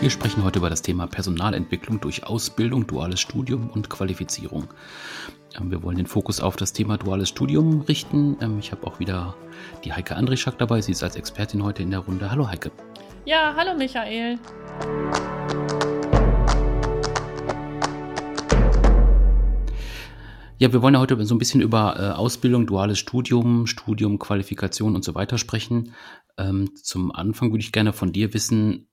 Wir sprechen heute über das Thema Personalentwicklung durch Ausbildung, duales Studium und Qualifizierung. Ähm, wir wollen den Fokus auf das Thema duales Studium richten. Ähm, ich habe auch wieder die Heike Andrischak dabei. Sie ist als Expertin heute in der Runde. Hallo Heike. Ja, hallo Michael. Ja, wir wollen ja heute so ein bisschen über äh, Ausbildung, duales Studium, Studium, Qualifikation und so weiter sprechen. Ähm, zum Anfang würde ich gerne von dir wissen,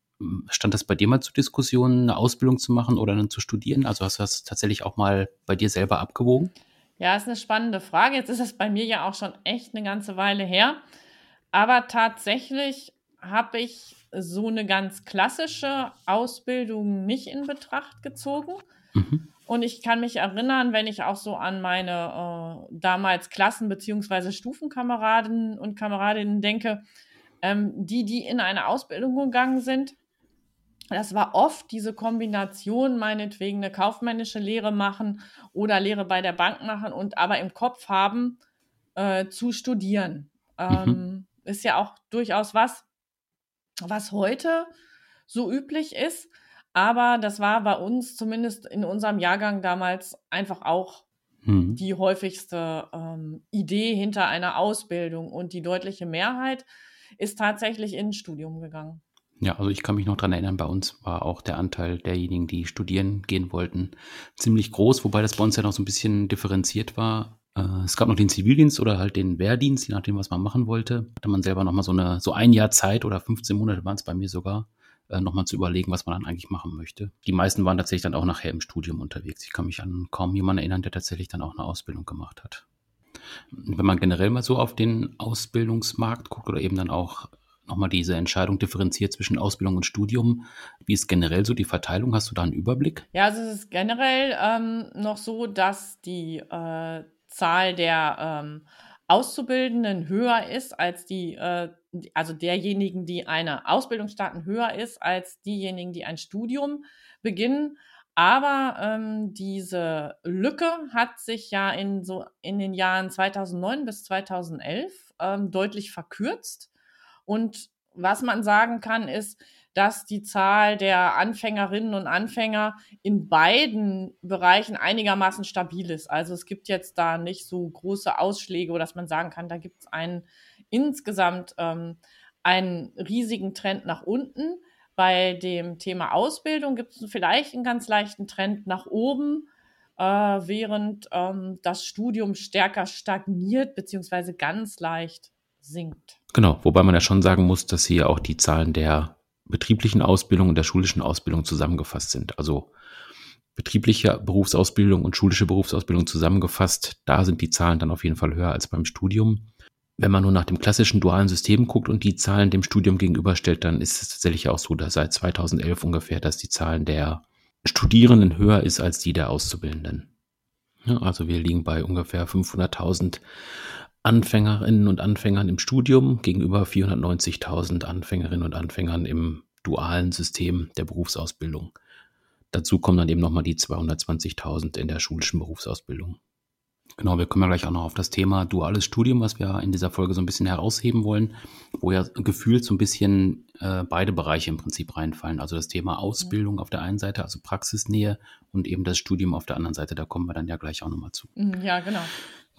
stand das bei dir mal zur Diskussion, eine Ausbildung zu machen oder dann zu studieren? Also hast du das tatsächlich auch mal bei dir selber abgewogen? Ja, ist eine spannende Frage. Jetzt ist es bei mir ja auch schon echt eine ganze Weile her. Aber tatsächlich habe ich so eine ganz klassische Ausbildung nicht in Betracht gezogen. Mhm. Und ich kann mich erinnern, wenn ich auch so an meine äh, damals Klassen- bzw. Stufenkameraden und Kameradinnen denke, ähm, die, die in eine Ausbildung gegangen sind, das war oft diese Kombination, meinetwegen eine kaufmännische Lehre machen oder Lehre bei der Bank machen und aber im Kopf haben, äh, zu studieren. Ähm, mhm. Ist ja auch durchaus was, was heute so üblich ist. Aber das war bei uns zumindest in unserem Jahrgang damals einfach auch mhm. die häufigste ähm, Idee hinter einer Ausbildung. Und die deutliche Mehrheit ist tatsächlich ins Studium gegangen. Ja, also ich kann mich noch dran erinnern, bei uns war auch der Anteil derjenigen, die studieren gehen wollten, ziemlich groß, wobei das bei uns ja noch so ein bisschen differenziert war. Äh, es gab noch den Zivildienst oder halt den Wehrdienst, je nachdem, was man machen wollte. Hatte man selber nochmal so eine, so ein Jahr Zeit oder 15 Monate waren es bei mir sogar, äh, nochmal zu überlegen, was man dann eigentlich machen möchte. Die meisten waren tatsächlich dann auch nachher im Studium unterwegs. Ich kann mich an kaum jemanden erinnern, der tatsächlich dann auch eine Ausbildung gemacht hat. Wenn man generell mal so auf den Ausbildungsmarkt guckt oder eben dann auch nochmal diese Entscheidung differenziert zwischen Ausbildung und Studium, wie ist generell so die Verteilung? Hast du da einen Überblick? Ja, also es ist generell ähm, noch so, dass die äh, Zahl der ähm, Auszubildenden höher ist als die, äh, also derjenigen, die eine Ausbildung starten, höher ist als diejenigen, die ein Studium beginnen. Aber ähm, diese Lücke hat sich ja in so in den Jahren 2009 bis 2011 ähm, deutlich verkürzt. Und was man sagen kann, ist, dass die Zahl der Anfängerinnen und Anfänger in beiden Bereichen einigermaßen stabil ist. Also es gibt jetzt da nicht so große Ausschläge, dass man sagen kann, da gibt es einen insgesamt ähm, einen riesigen Trend nach unten. Bei dem Thema Ausbildung gibt es vielleicht einen ganz leichten Trend nach oben, äh, während ähm, das Studium stärker stagniert beziehungsweise ganz leicht sinkt. Genau, wobei man ja schon sagen muss, dass hier auch die Zahlen der betrieblichen Ausbildung und der schulischen Ausbildung zusammengefasst sind. Also betriebliche Berufsausbildung und schulische Berufsausbildung zusammengefasst, da sind die Zahlen dann auf jeden Fall höher als beim Studium. Wenn man nur nach dem klassischen dualen System guckt und die Zahlen dem Studium gegenüberstellt, dann ist es tatsächlich auch so, dass seit 2011 ungefähr, dass die Zahlen der Studierenden höher ist als die der Auszubildenden. Ja, also wir liegen bei ungefähr 500.000 Anfängerinnen und Anfängern im Studium gegenüber 490.000 Anfängerinnen und Anfängern im dualen System der Berufsausbildung. Dazu kommen dann eben nochmal die 220.000 in der schulischen Berufsausbildung. Genau, wir kommen ja gleich auch noch auf das Thema duales Studium, was wir in dieser Folge so ein bisschen herausheben wollen, wo ja gefühlt so ein bisschen äh, beide Bereiche im Prinzip reinfallen. Also das Thema Ausbildung auf der einen Seite, also Praxisnähe und eben das Studium auf der anderen Seite. Da kommen wir dann ja gleich auch nochmal zu. Ja, genau.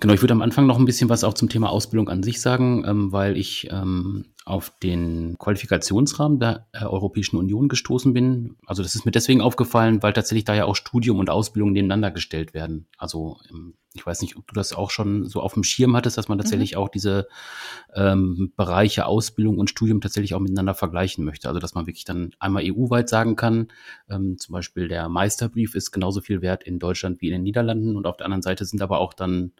Genau, ich würde am Anfang noch ein bisschen was auch zum Thema Ausbildung an sich sagen, ähm, weil ich ähm, auf den Qualifikationsrahmen der äh, Europäischen Union gestoßen bin. Also das ist mir deswegen aufgefallen, weil tatsächlich da ja auch Studium und Ausbildung nebeneinander gestellt werden. Also ähm, ich weiß nicht, ob du das auch schon so auf dem Schirm hattest, dass man tatsächlich mhm. auch diese ähm, Bereiche Ausbildung und Studium tatsächlich auch miteinander vergleichen möchte. Also dass man wirklich dann einmal EU-weit sagen kann, ähm, zum Beispiel der Meisterbrief ist genauso viel wert in Deutschland wie in den Niederlanden und auf der anderen Seite sind aber auch dann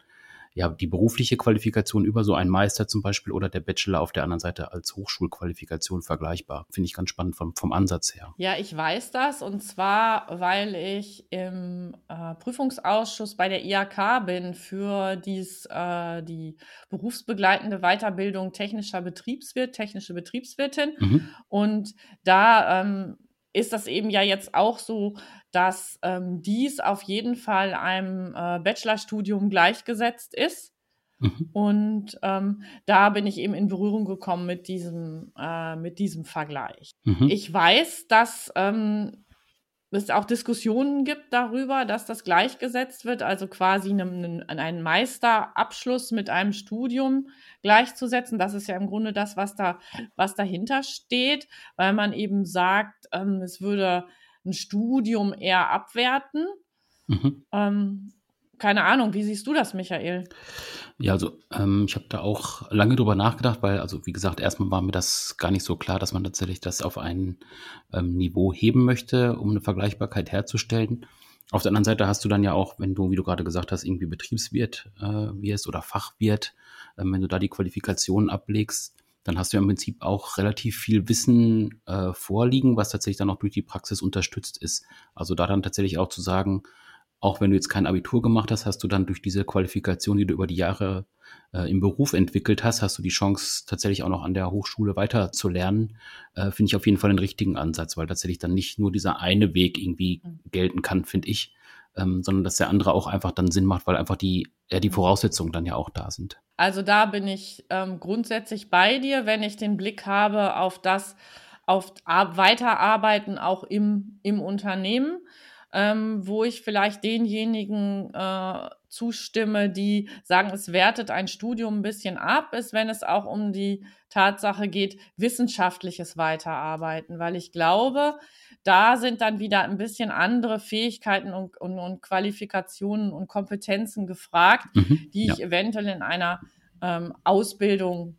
ja, die berufliche Qualifikation über so einen Meister zum Beispiel oder der Bachelor auf der anderen Seite als Hochschulqualifikation vergleichbar. Finde ich ganz spannend vom, vom Ansatz her. Ja, ich weiß das und zwar, weil ich im äh, Prüfungsausschuss bei der IAK bin für dies, äh, die berufsbegleitende Weiterbildung technischer Betriebswirt, technische Betriebswirtin. Mhm. Und da ähm, ist das eben ja jetzt auch so, dass ähm, dies auf jeden Fall einem äh, Bachelorstudium gleichgesetzt ist. Mhm. Und ähm, da bin ich eben in Berührung gekommen mit diesem, äh, mit diesem Vergleich. Mhm. Ich weiß, dass ähm, es auch Diskussionen gibt darüber, dass das gleichgesetzt wird, also quasi einen, einen Meisterabschluss mit einem Studium gleichzusetzen. Das ist ja im Grunde das, was da, was dahinter steht, weil man eben sagt, ähm, es würde ein Studium eher abwerten. Mhm. Ähm, keine Ahnung, wie siehst du das, Michael? Ja, also ähm, ich habe da auch lange drüber nachgedacht, weil, also wie gesagt, erstmal war mir das gar nicht so klar, dass man tatsächlich das auf ein ähm, Niveau heben möchte, um eine Vergleichbarkeit herzustellen. Auf der anderen Seite hast du dann ja auch, wenn du, wie du gerade gesagt hast, irgendwie Betriebswirt äh, wirst oder Fachwirt, ähm, wenn du da die Qualifikationen ablegst, dann hast du ja im Prinzip auch relativ viel Wissen äh, vorliegen, was tatsächlich dann auch durch die Praxis unterstützt ist. Also da dann tatsächlich auch zu sagen, auch wenn du jetzt kein Abitur gemacht hast, hast du dann durch diese Qualifikation, die du über die Jahre äh, im Beruf entwickelt hast, hast du die Chance, tatsächlich auch noch an der Hochschule weiter zu lernen. Äh, finde ich auf jeden Fall den richtigen Ansatz, weil tatsächlich dann nicht nur dieser eine Weg irgendwie mhm. gelten kann, finde ich, ähm, sondern dass der andere auch einfach dann Sinn macht, weil einfach die, äh, die Voraussetzungen dann ja auch da sind. Also da bin ich ähm, grundsätzlich bei dir, wenn ich den Blick habe auf das, auf Weiterarbeiten auch im, im Unternehmen ähm, wo ich vielleicht denjenigen äh, zustimme, die sagen, es wertet ein Studium ein bisschen ab, ist, wenn es auch um die Tatsache geht, wissenschaftliches Weiterarbeiten, weil ich glaube, da sind dann wieder ein bisschen andere Fähigkeiten und, und, und Qualifikationen und Kompetenzen gefragt, mhm, die ich ja. eventuell in einer ähm, Ausbildung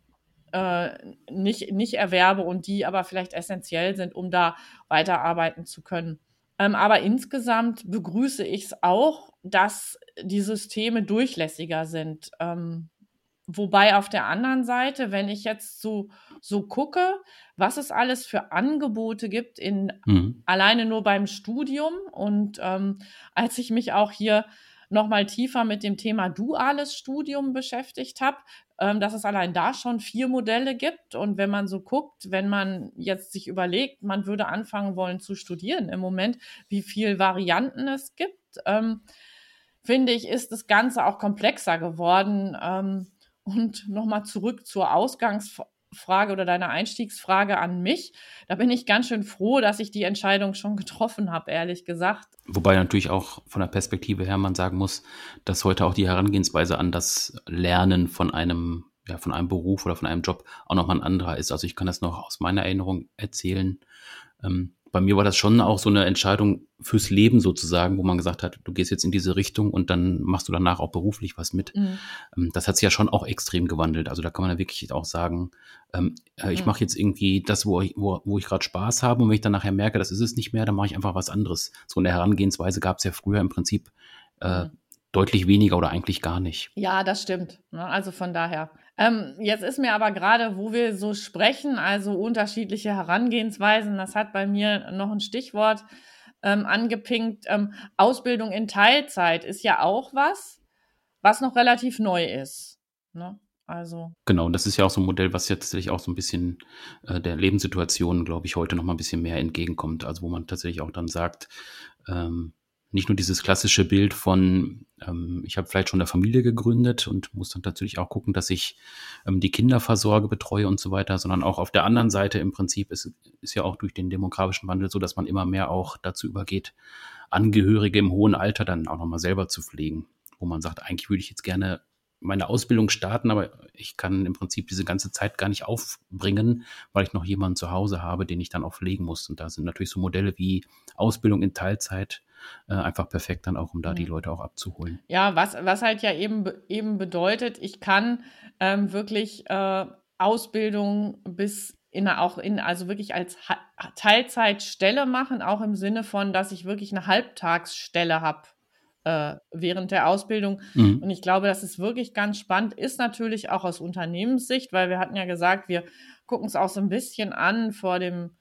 äh, nicht, nicht erwerbe und die aber vielleicht essentiell sind, um da weiterarbeiten zu können. Ähm, aber insgesamt begrüße ich es auch, dass die Systeme durchlässiger sind. Ähm, wobei auf der anderen Seite, wenn ich jetzt so, so gucke, was es alles für Angebote gibt, in, mhm. alleine nur beim Studium und ähm, als ich mich auch hier nochmal tiefer mit dem Thema duales Studium beschäftigt habe, ähm, dass es allein da schon vier Modelle gibt. Und wenn man so guckt, wenn man jetzt sich überlegt, man würde anfangen wollen zu studieren im Moment, wie viele Varianten es gibt, ähm, finde ich, ist das Ganze auch komplexer geworden. Ähm, und nochmal zurück zur Ausgangs Frage oder deine Einstiegsfrage an mich. Da bin ich ganz schön froh, dass ich die Entscheidung schon getroffen habe, ehrlich gesagt. Wobei natürlich auch von der Perspektive her man sagen muss, dass heute auch die Herangehensweise an das Lernen von einem, ja, von einem Beruf oder von einem Job auch nochmal ein anderer ist. Also ich kann das noch aus meiner Erinnerung erzählen. Ähm, bei mir war das schon auch so eine Entscheidung fürs Leben sozusagen, wo man gesagt hat, du gehst jetzt in diese Richtung und dann machst du danach auch beruflich was mit. Mhm. Ähm, das hat sich ja schon auch extrem gewandelt. Also da kann man ja wirklich auch sagen, ähm, äh, ich mhm. mache jetzt irgendwie das, wo ich, wo, wo ich gerade Spaß habe und wenn ich dann nachher merke, das ist es nicht mehr, dann mache ich einfach was anderes. So eine Herangehensweise gab es ja früher im Prinzip äh, mhm. deutlich weniger oder eigentlich gar nicht. Ja, das stimmt. Ne? Also von daher. Ähm, jetzt ist mir aber gerade, wo wir so sprechen, also unterschiedliche Herangehensweisen, das hat bei mir noch ein Stichwort ähm, angepinkt. Ähm, Ausbildung in Teilzeit ist ja auch was, was noch relativ neu ist. Ne? Also. Genau, das ist ja auch so ein Modell, was jetzt tatsächlich auch so ein bisschen äh, der Lebenssituation, glaube ich, heute noch mal ein bisschen mehr entgegenkommt. Also wo man tatsächlich auch dann sagt, ähm, nicht nur dieses klassische Bild von, ähm, ich habe vielleicht schon eine Familie gegründet und muss dann natürlich auch gucken, dass ich ähm, die Kinder versorge, betreue und so weiter, sondern auch auf der anderen Seite im Prinzip ist, ist ja auch durch den demografischen Wandel so, dass man immer mehr auch dazu übergeht, Angehörige im hohen Alter dann auch nochmal selber zu pflegen, wo man sagt, eigentlich würde ich jetzt gerne meine Ausbildung starten, aber ich kann im Prinzip diese ganze Zeit gar nicht aufbringen, weil ich noch jemanden zu Hause habe, den ich dann auch pflegen muss. Und da sind natürlich so Modelle wie Ausbildung in Teilzeit äh, einfach perfekt dann auch, um da die Leute auch abzuholen. Ja, was, was halt ja eben, eben bedeutet, ich kann ähm, wirklich äh, Ausbildung bis in, auch in, also wirklich als ha Teilzeitstelle machen, auch im Sinne von, dass ich wirklich eine Halbtagsstelle habe äh, während der Ausbildung. Mhm. Und ich glaube, das ist wirklich ganz spannend, ist natürlich auch aus Unternehmenssicht, weil wir hatten ja gesagt, wir gucken es auch so ein bisschen an vor dem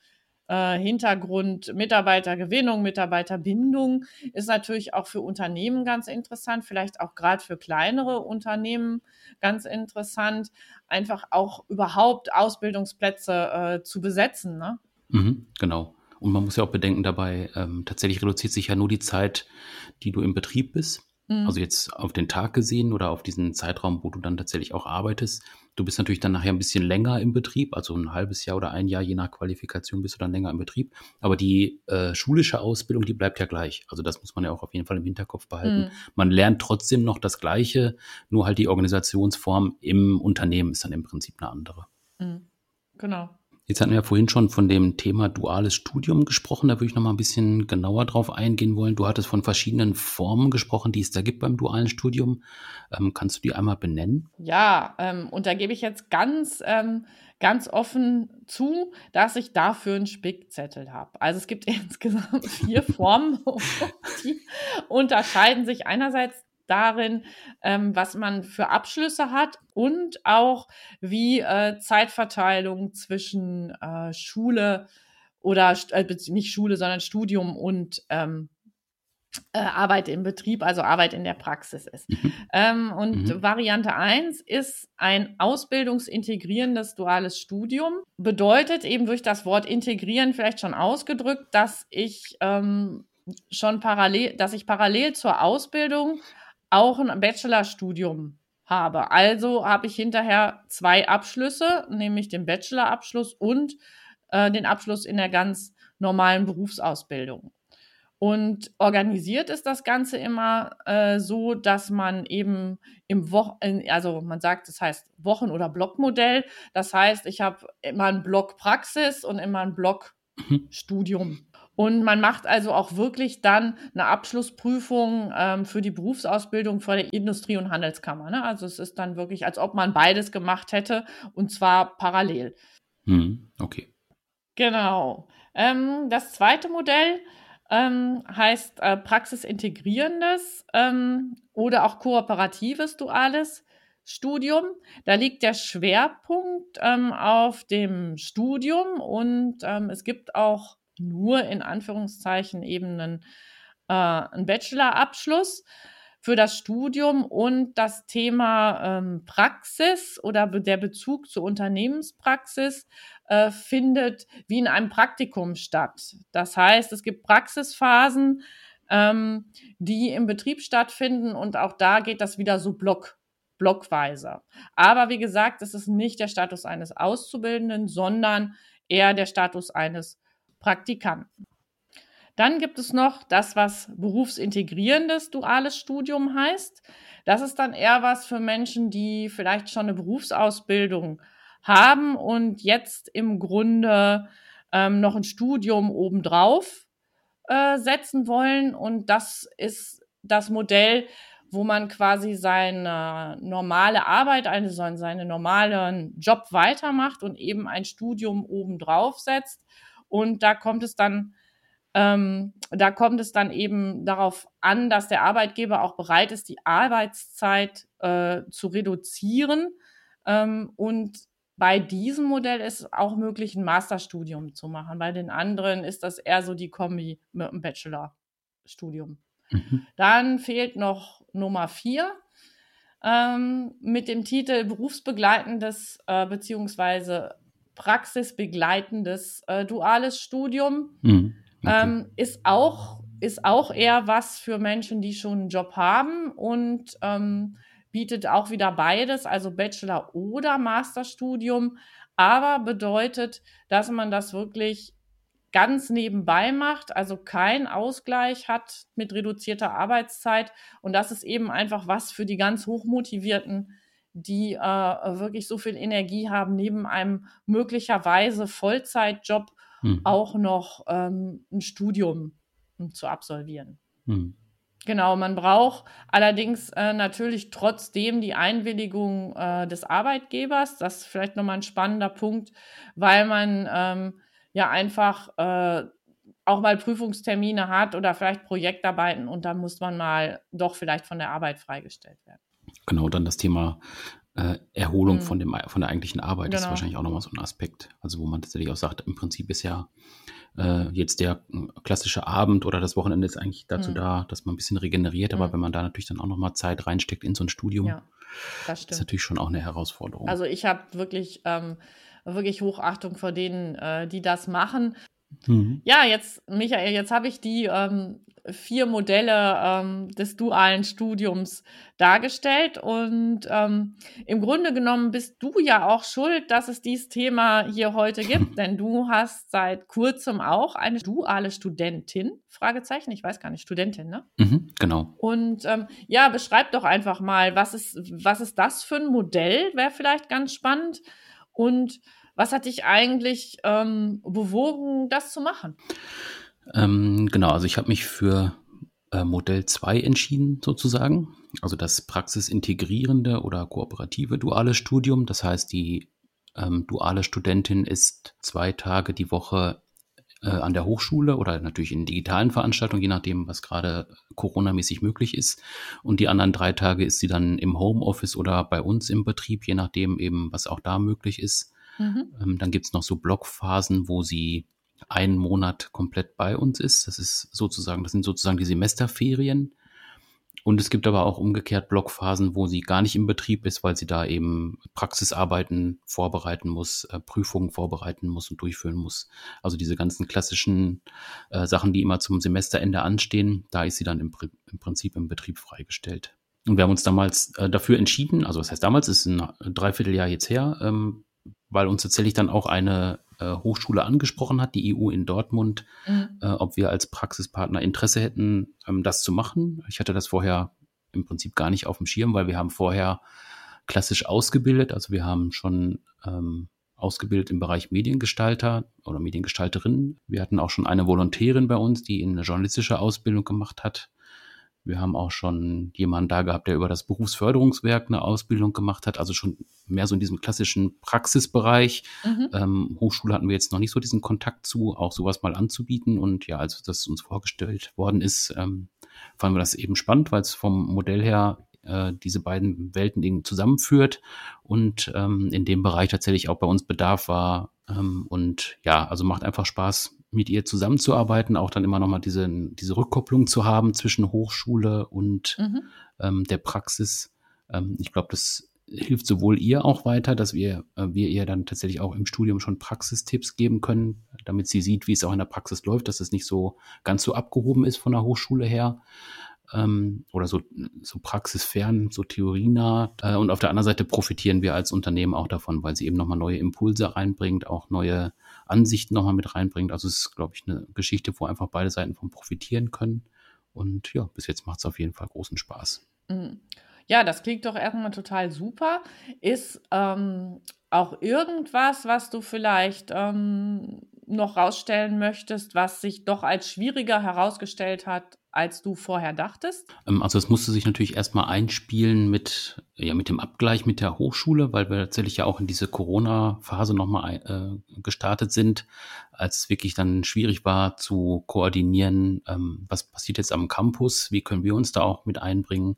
äh, Hintergrund Mitarbeitergewinnung, Mitarbeiterbindung ist natürlich auch für Unternehmen ganz interessant, vielleicht auch gerade für kleinere Unternehmen ganz interessant, einfach auch überhaupt Ausbildungsplätze äh, zu besetzen. Ne? Mhm, genau. Und man muss ja auch bedenken dabei, ähm, tatsächlich reduziert sich ja nur die Zeit, die du im Betrieb bist. Mhm. Also jetzt auf den Tag gesehen oder auf diesen Zeitraum, wo du dann tatsächlich auch arbeitest. Du bist natürlich dann nachher ein bisschen länger im Betrieb, also ein halbes Jahr oder ein Jahr, je nach Qualifikation bist du dann länger im Betrieb. Aber die äh, schulische Ausbildung, die bleibt ja gleich. Also das muss man ja auch auf jeden Fall im Hinterkopf behalten. Mhm. Man lernt trotzdem noch das Gleiche, nur halt die Organisationsform im Unternehmen ist dann im Prinzip eine andere. Mhm. Genau. Jetzt hatten wir ja vorhin schon von dem Thema duales Studium gesprochen. Da würde ich noch mal ein bisschen genauer drauf eingehen wollen. Du hattest von verschiedenen Formen gesprochen, die es da gibt beim dualen Studium. Ähm, kannst du die einmal benennen? Ja, ähm, und da gebe ich jetzt ganz, ähm, ganz offen zu, dass ich dafür einen Spickzettel habe. Also es gibt insgesamt vier Formen, die unterscheiden sich einerseits darin, ähm, was man für Abschlüsse hat und auch wie äh, Zeitverteilung zwischen äh, Schule oder äh, nicht Schule, sondern Studium und ähm, äh, Arbeit im Betrieb, also Arbeit in der Praxis ist. Mhm. Ähm, und mhm. Variante 1 ist ein ausbildungsintegrierendes duales Studium. Bedeutet eben durch das Wort integrieren vielleicht schon ausgedrückt, dass ich ähm, schon parallel, dass ich parallel zur Ausbildung auch ein Bachelorstudium habe. Also habe ich hinterher zwei Abschlüsse, nämlich den Bachelorabschluss und äh, den Abschluss in der ganz normalen Berufsausbildung. Und organisiert ist das Ganze immer äh, so, dass man eben im Wochen, also man sagt, das heißt Wochen- oder Blockmodell. Das heißt, ich habe immer einen Block Praxis und immer einen Block mhm. Studium. Und man macht also auch wirklich dann eine Abschlussprüfung ähm, für die Berufsausbildung vor der Industrie- und Handelskammer. Ne? Also es ist dann wirklich, als ob man beides gemacht hätte und zwar parallel. Hm, okay. Genau. Ähm, das zweite Modell ähm, heißt äh, praxisintegrierendes ähm, oder auch kooperatives duales Studium. Da liegt der Schwerpunkt ähm, auf dem Studium und ähm, es gibt auch nur in Anführungszeichen eben einen, äh, einen Bachelorabschluss für das Studium und das Thema ähm, Praxis oder der Bezug zur Unternehmenspraxis äh, findet wie in einem Praktikum statt. Das heißt, es gibt Praxisphasen, ähm, die im Betrieb stattfinden und auch da geht das wieder so block, blockweise. Aber wie gesagt, es ist nicht der Status eines Auszubildenden, sondern eher der Status eines Praktikanten. Dann gibt es noch das, was berufsintegrierendes duales Studium heißt. Das ist dann eher was für Menschen, die vielleicht schon eine Berufsausbildung haben und jetzt im Grunde ähm, noch ein Studium obendrauf äh, setzen wollen. Und das ist das Modell, wo man quasi seine normale Arbeit, eine, seinen normalen Job weitermacht und eben ein Studium obendrauf setzt und da kommt es dann, ähm, da kommt es dann eben darauf an, dass der Arbeitgeber auch bereit ist, die Arbeitszeit äh, zu reduzieren. Ähm, und bei diesem Modell ist es auch möglich, ein Masterstudium zu machen. Bei den anderen ist das eher so die Kombi mit einem Bachelorstudium. Mhm. Dann fehlt noch Nummer vier ähm, mit dem Titel berufsbegleitendes äh, beziehungsweise praxisbegleitendes äh, duales Studium. Mhm. Okay. Ähm, ist, auch, ist auch eher was für Menschen, die schon einen Job haben und ähm, bietet auch wieder beides, also Bachelor- oder Masterstudium, aber bedeutet, dass man das wirklich ganz nebenbei macht, also keinen Ausgleich hat mit reduzierter Arbeitszeit. Und das ist eben einfach was für die ganz hochmotivierten die äh, wirklich so viel Energie haben, neben einem möglicherweise Vollzeitjob mhm. auch noch ähm, ein Studium um, zu absolvieren. Mhm. Genau, man braucht allerdings äh, natürlich trotzdem die Einwilligung äh, des Arbeitgebers. Das ist vielleicht nochmal ein spannender Punkt, weil man ähm, ja einfach äh, auch mal Prüfungstermine hat oder vielleicht Projektarbeiten und dann muss man mal doch vielleicht von der Arbeit freigestellt werden. Genau, dann das Thema äh, Erholung mhm. von, dem, von der eigentlichen Arbeit genau. ist wahrscheinlich auch nochmal so ein Aspekt. Also wo man tatsächlich auch sagt, im Prinzip ist ja äh, jetzt der klassische Abend oder das Wochenende ist eigentlich dazu mhm. da, dass man ein bisschen regeneriert. Aber mhm. wenn man da natürlich dann auch nochmal Zeit reinsteckt in so ein Studium, ja, das ist natürlich schon auch eine Herausforderung. Also ich habe wirklich, ähm, wirklich Hochachtung vor denen, äh, die das machen. Mhm. Ja, jetzt, Michael, jetzt habe ich die ähm, vier Modelle ähm, des dualen Studiums dargestellt. Und ähm, im Grunde genommen bist du ja auch schuld, dass es dieses Thema hier heute gibt, denn du hast seit kurzem auch eine duale Studentin. Fragezeichen, ich weiß gar nicht, Studentin, ne? Mhm, genau. Und ähm, ja, beschreib doch einfach mal, was ist, was ist das für ein Modell? Wäre vielleicht ganz spannend. Und was hat dich eigentlich ähm, bewogen, das zu machen? Ähm, genau, also ich habe mich für äh, Modell 2 entschieden, sozusagen. Also das praxisintegrierende oder kooperative duale Studium. Das heißt, die ähm, duale Studentin ist zwei Tage die Woche äh, an der Hochschule oder natürlich in digitalen Veranstaltungen, je nachdem, was gerade Corona-mäßig möglich ist. Und die anderen drei Tage ist sie dann im Homeoffice oder bei uns im Betrieb, je nachdem eben, was auch da möglich ist. Mhm. Ähm, dann gibt's noch so Blockphasen, wo sie einen Monat komplett bei uns ist. Das ist sozusagen, das sind sozusagen die Semesterferien. Und es gibt aber auch umgekehrt Blockphasen, wo sie gar nicht im Betrieb ist, weil sie da eben Praxisarbeiten vorbereiten muss, äh, Prüfungen vorbereiten muss und durchführen muss. Also diese ganzen klassischen äh, Sachen, die immer zum Semesterende anstehen, da ist sie dann im, im Prinzip im Betrieb freigestellt. Und wir haben uns damals äh, dafür entschieden, also was heißt damals, ist ein Dreivierteljahr jetzt her, ähm, weil uns tatsächlich dann auch eine äh, Hochschule angesprochen hat, die EU in Dortmund, mhm. äh, ob wir als Praxispartner Interesse hätten, ähm, das zu machen. Ich hatte das vorher im Prinzip gar nicht auf dem Schirm, weil wir haben vorher klassisch ausgebildet. Also wir haben schon ähm, ausgebildet im Bereich Mediengestalter oder Mediengestalterin. Wir hatten auch schon eine Volontärin bei uns, die eine journalistische Ausbildung gemacht hat. Wir haben auch schon jemanden da gehabt, der über das Berufsförderungswerk eine Ausbildung gemacht hat, also schon mehr so in diesem klassischen Praxisbereich. Mhm. Ähm, Hochschule hatten wir jetzt noch nicht so diesen Kontakt zu, auch sowas mal anzubieten. Und ja, als das uns vorgestellt worden ist, ähm, fanden wir das eben spannend, weil es vom Modell her äh, diese beiden Welten eben zusammenführt und ähm, in dem Bereich tatsächlich auch bei uns Bedarf war. Ähm, und ja, also macht einfach Spaß, mit ihr zusammenzuarbeiten, auch dann immer nochmal diese, diese Rückkopplung zu haben zwischen Hochschule und mhm. ähm, der Praxis. Ähm, ich glaube, das hilft sowohl ihr auch weiter, dass wir, äh, wir ihr dann tatsächlich auch im Studium schon Praxistipps geben können, damit sie sieht, wie es auch in der Praxis läuft, dass es nicht so ganz so abgehoben ist von der Hochschule her ähm, oder so, so praxisfern, so theorienah. Äh, und auf der anderen Seite profitieren wir als Unternehmen auch davon, weil sie eben nochmal neue Impulse reinbringt, auch neue Ansichten nochmal mit reinbringt. Also es ist, glaube ich, eine Geschichte, wo einfach beide Seiten von profitieren können. Und ja, bis jetzt macht es auf jeden Fall großen Spaß. Mhm. Ja, das klingt doch erstmal total super. Ist ähm, auch irgendwas, was du vielleicht ähm, noch rausstellen möchtest, was sich doch als schwieriger herausgestellt hat als du vorher dachtest? Ähm, also es musste sich natürlich erstmal einspielen mit, ja, mit dem Abgleich mit der Hochschule, weil wir tatsächlich ja auch in diese Corona-Phase nochmal äh, gestartet sind, als es wirklich dann schwierig war zu koordinieren, ähm, was passiert jetzt am Campus, wie können wir uns da auch mit einbringen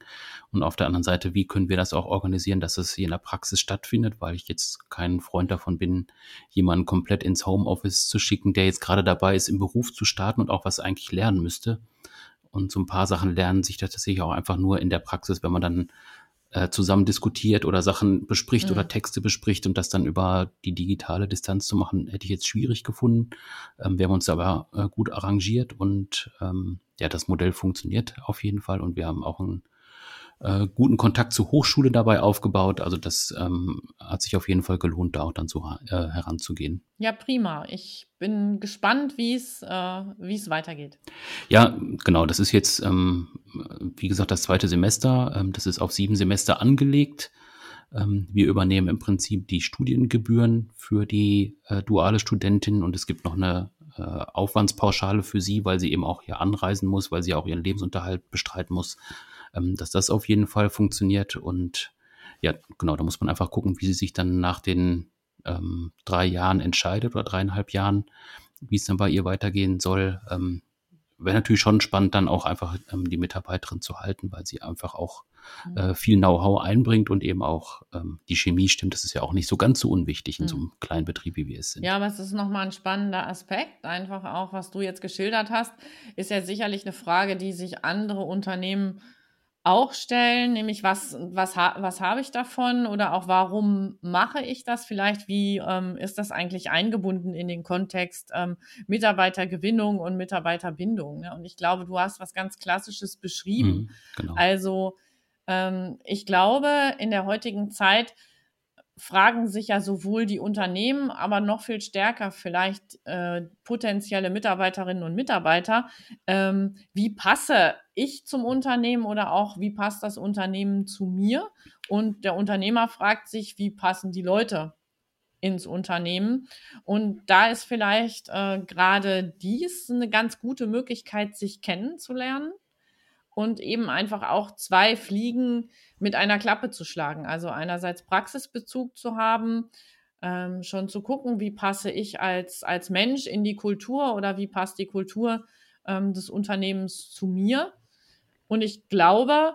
und auf der anderen Seite, wie können wir das auch organisieren, dass es hier in der Praxis stattfindet, weil ich jetzt kein Freund davon bin, jemanden komplett ins Homeoffice zu schicken, der jetzt gerade dabei ist, im Beruf zu starten und auch was eigentlich lernen müsste. Und so ein paar Sachen lernen sich tatsächlich auch einfach nur in der Praxis, wenn man dann äh, zusammen diskutiert oder Sachen bespricht mhm. oder Texte bespricht und das dann über die digitale Distanz zu machen, hätte ich jetzt schwierig gefunden. Ähm, wir haben uns aber äh, gut arrangiert und ähm, ja, das Modell funktioniert auf jeden Fall und wir haben auch ein äh, guten Kontakt zur Hochschule dabei aufgebaut. Also das ähm, hat sich auf jeden Fall gelohnt, da auch dann so äh, heranzugehen. Ja, prima. Ich bin gespannt, wie es äh, wie es weitergeht. Ja, genau. Das ist jetzt, ähm, wie gesagt, das zweite Semester. Ähm, das ist auf sieben Semester angelegt. Ähm, wir übernehmen im Prinzip die Studiengebühren für die äh, duale Studentin und es gibt noch eine äh, Aufwandspauschale für sie, weil sie eben auch hier anreisen muss, weil sie auch ihren Lebensunterhalt bestreiten muss ähm, dass das auf jeden Fall funktioniert. Und ja, genau, da muss man einfach gucken, wie sie sich dann nach den ähm, drei Jahren entscheidet oder dreieinhalb Jahren, wie es dann bei ihr weitergehen soll. Ähm, Wäre natürlich schon spannend, dann auch einfach ähm, die Mitarbeiterin zu halten, weil sie einfach auch mhm. äh, viel Know-how einbringt und eben auch ähm, die Chemie stimmt. Das ist ja auch nicht so ganz so unwichtig in mhm. so einem kleinen Betrieb, wie wir es sind. Ja, aber es ist nochmal ein spannender Aspekt. Einfach auch, was du jetzt geschildert hast, ist ja sicherlich eine Frage, die sich andere Unternehmen auch stellen, nämlich was, was, was habe ich davon oder auch warum mache ich das vielleicht? Wie ähm, ist das eigentlich eingebunden in den Kontext ähm, Mitarbeitergewinnung und Mitarbeiterbindung? Ne? Und ich glaube, du hast was ganz Klassisches beschrieben. Mhm, genau. Also ähm, ich glaube, in der heutigen Zeit fragen sich ja sowohl die Unternehmen, aber noch viel stärker vielleicht äh, potenzielle Mitarbeiterinnen und Mitarbeiter, ähm, wie passe ich zum Unternehmen oder auch wie passt das Unternehmen zu mir? Und der Unternehmer fragt sich, wie passen die Leute ins Unternehmen? Und da ist vielleicht äh, gerade dies eine ganz gute Möglichkeit, sich kennenzulernen und eben einfach auch zwei Fliegen mit einer Klappe zu schlagen. Also einerseits Praxisbezug zu haben, ähm, schon zu gucken, wie passe ich als, als Mensch in die Kultur oder wie passt die Kultur ähm, des Unternehmens zu mir. Und ich glaube,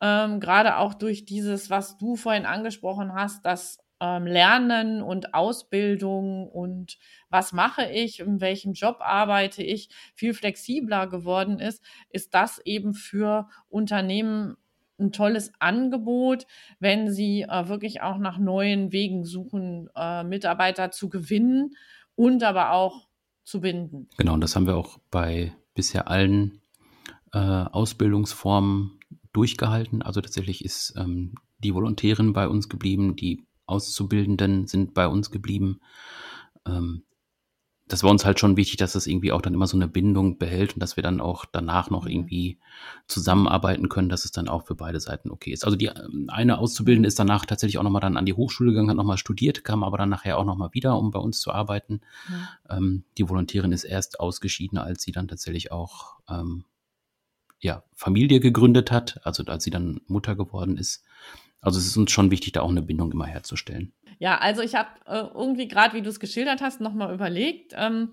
ähm, gerade auch durch dieses, was du vorhin angesprochen hast, dass ähm, Lernen und Ausbildung und was mache ich, in welchem Job arbeite ich, viel flexibler geworden ist, ist das eben für Unternehmen ein tolles Angebot, wenn sie äh, wirklich auch nach neuen Wegen suchen, äh, Mitarbeiter zu gewinnen und aber auch zu binden. Genau, und das haben wir auch bei bisher allen äh, Ausbildungsformen durchgehalten. Also tatsächlich ist ähm, die Volontärin bei uns geblieben, die Auszubildenden sind bei uns geblieben. Ähm, das war uns halt schon wichtig, dass das irgendwie auch dann immer so eine Bindung behält und dass wir dann auch danach noch mhm. irgendwie zusammenarbeiten können, dass es dann auch für beide Seiten okay ist. Also die ähm, eine Auszubildende ist danach tatsächlich auch nochmal dann an die Hochschule gegangen, hat nochmal studiert, kam aber dann nachher auch nochmal wieder, um bei uns zu arbeiten. Mhm. Ähm, die Volontärin ist erst ausgeschieden, als sie dann tatsächlich auch ähm, ja, Familie gegründet hat, also als sie dann Mutter geworden ist. Also es ist uns schon wichtig, da auch eine Bindung immer herzustellen. Ja, also ich habe äh, irgendwie gerade, wie du es geschildert hast, nochmal überlegt, ähm,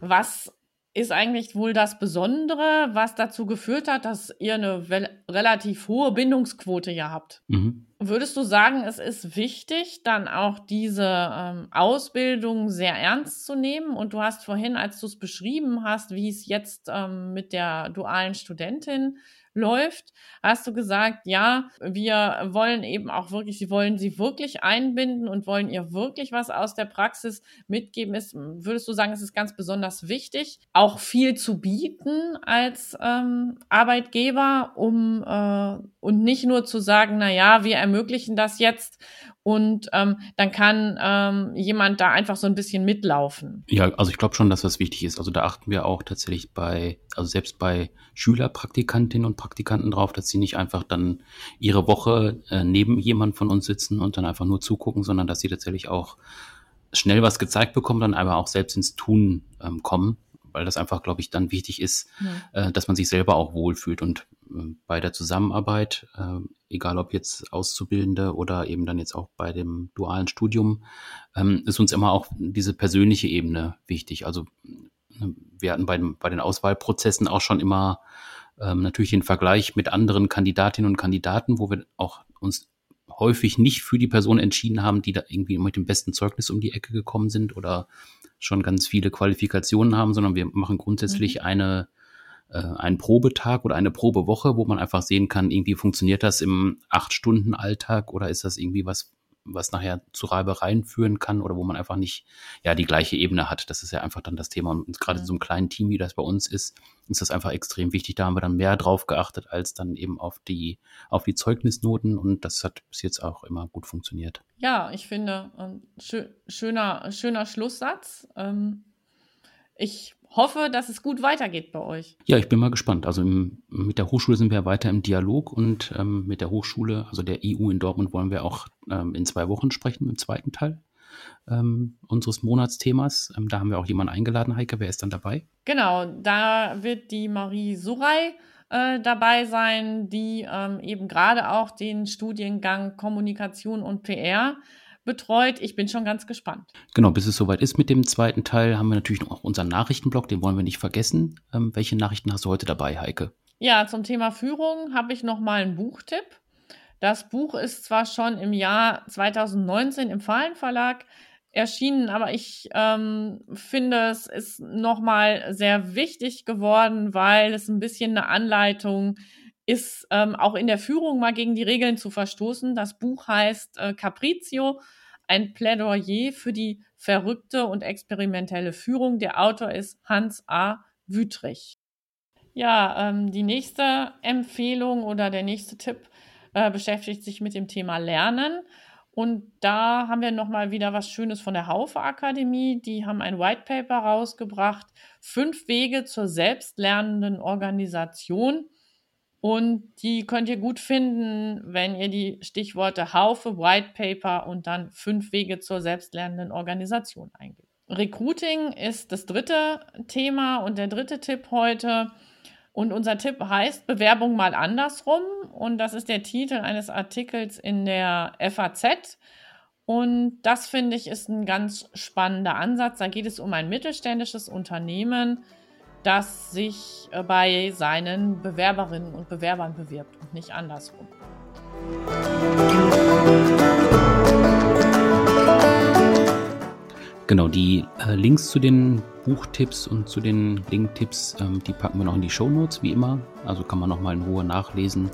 was ist eigentlich wohl das Besondere, was dazu geführt hat, dass ihr eine relativ hohe Bindungsquote ja habt? Mhm. Würdest du sagen, es ist wichtig, dann auch diese ähm, Ausbildung sehr ernst zu nehmen? Und du hast vorhin, als du es beschrieben hast, wie es jetzt ähm, mit der dualen Studentin läuft, hast du gesagt, ja, wir wollen eben auch wirklich, sie wollen sie wirklich einbinden und wollen ihr wirklich was aus der Praxis mitgeben. Ist, würdest du sagen, es ist ganz besonders wichtig, auch viel zu bieten als ähm, Arbeitgeber, um äh, und nicht nur zu sagen, na ja, wir ermöglichen das jetzt und ähm, dann kann ähm, jemand da einfach so ein bisschen mitlaufen. Ja, also ich glaube schon, dass das wichtig ist. Also da achten wir auch tatsächlich bei, also selbst bei Schülerpraktikantinnen und Praktikanten drauf, dass sie nicht einfach dann ihre Woche äh, neben jemand von uns sitzen und dann einfach nur zugucken, sondern dass sie tatsächlich auch schnell was gezeigt bekommen, dann aber auch selbst ins Tun ähm, kommen weil das einfach, glaube ich, dann wichtig ist, ja. äh, dass man sich selber auch wohlfühlt und äh, bei der Zusammenarbeit, äh, egal ob jetzt Auszubildende oder eben dann jetzt auch bei dem dualen Studium, ähm, ist uns immer auch diese persönliche Ebene wichtig. Also äh, wir hatten bei, bei den Auswahlprozessen auch schon immer ähm, natürlich den Vergleich mit anderen Kandidatinnen und Kandidaten, wo wir auch uns häufig nicht für die Person entschieden haben, die da irgendwie mit dem besten Zeugnis um die Ecke gekommen sind oder schon ganz viele Qualifikationen haben, sondern wir machen grundsätzlich mhm. eine äh, einen Probetag oder eine Probewoche, wo man einfach sehen kann, irgendwie funktioniert das im acht Stunden Alltag oder ist das irgendwie was, was nachher zu Reibereien führen kann oder wo man einfach nicht ja die gleiche Ebene hat. Das ist ja einfach dann das Thema. Und gerade in so einem kleinen Team, wie das bei uns ist, ist das einfach extrem wichtig. Da haben wir dann mehr drauf geachtet als dann eben auf die, auf die Zeugnisnoten und das hat bis jetzt auch immer gut funktioniert. Ja, ich finde, ähm, schöner, schöner Schlusssatz. Ähm, ich hoffe, dass es gut weitergeht bei euch. Ja, ich bin mal gespannt. Also im, mit der Hochschule sind wir weiter im Dialog und ähm, mit der Hochschule, also der EU in Dortmund, wollen wir auch ähm, in zwei Wochen sprechen, im zweiten Teil ähm, unseres Monatsthemas. Ähm, da haben wir auch jemanden eingeladen, Heike. Wer ist dann dabei? Genau, da wird die Marie Surey äh, dabei sein, die ähm, eben gerade auch den Studiengang Kommunikation und PR betreut. Ich bin schon ganz gespannt. Genau, bis es soweit ist mit dem zweiten Teil, haben wir natürlich noch unseren Nachrichtenblock, den wollen wir nicht vergessen. Ähm, welche Nachrichten hast du heute dabei, Heike? Ja, zum Thema Führung habe ich noch mal einen Buchtipp. Das Buch ist zwar schon im Jahr 2019 im Fallen Verlag erschienen, aber ich ähm, finde, es ist noch mal sehr wichtig geworden, weil es ein bisschen eine Anleitung ist ähm, auch in der Führung mal gegen die Regeln zu verstoßen. Das Buch heißt äh, Capriccio, ein Plädoyer für die verrückte und experimentelle Führung. Der Autor ist Hans A. Wüthrich. Ja, ähm, die nächste Empfehlung oder der nächste Tipp äh, beschäftigt sich mit dem Thema Lernen. Und da haben wir nochmal wieder was Schönes von der Haufe Akademie. Die haben ein White Paper rausgebracht. Fünf Wege zur selbstlernenden Organisation. Und die könnt ihr gut finden, wenn ihr die Stichworte Haufe, White Paper und dann fünf Wege zur selbstlernenden Organisation eingebt. Recruiting ist das dritte Thema und der dritte Tipp heute. Und unser Tipp heißt Bewerbung mal andersrum. Und das ist der Titel eines Artikels in der FAZ. Und das finde ich ist ein ganz spannender Ansatz. Da geht es um ein mittelständisches Unternehmen, das sich äh, bei seinen Bewerberinnen und Bewerbern bewirbt und nicht andersrum. Genau, die äh, Links zu den Buchtipps und zu den Linktipps, ähm, die packen wir noch in die Show Notes, wie immer. Also kann man nochmal in Ruhe nachlesen,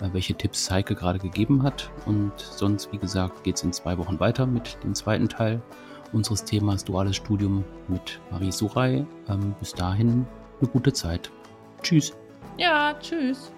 äh, welche Tipps Heike gerade gegeben hat. Und sonst, wie gesagt, geht es in zwei Wochen weiter mit dem zweiten Teil unseres Themas Duales Studium mit Marie Suray. Ähm, bis dahin eine gute Zeit. Tschüss. Ja, tschüss.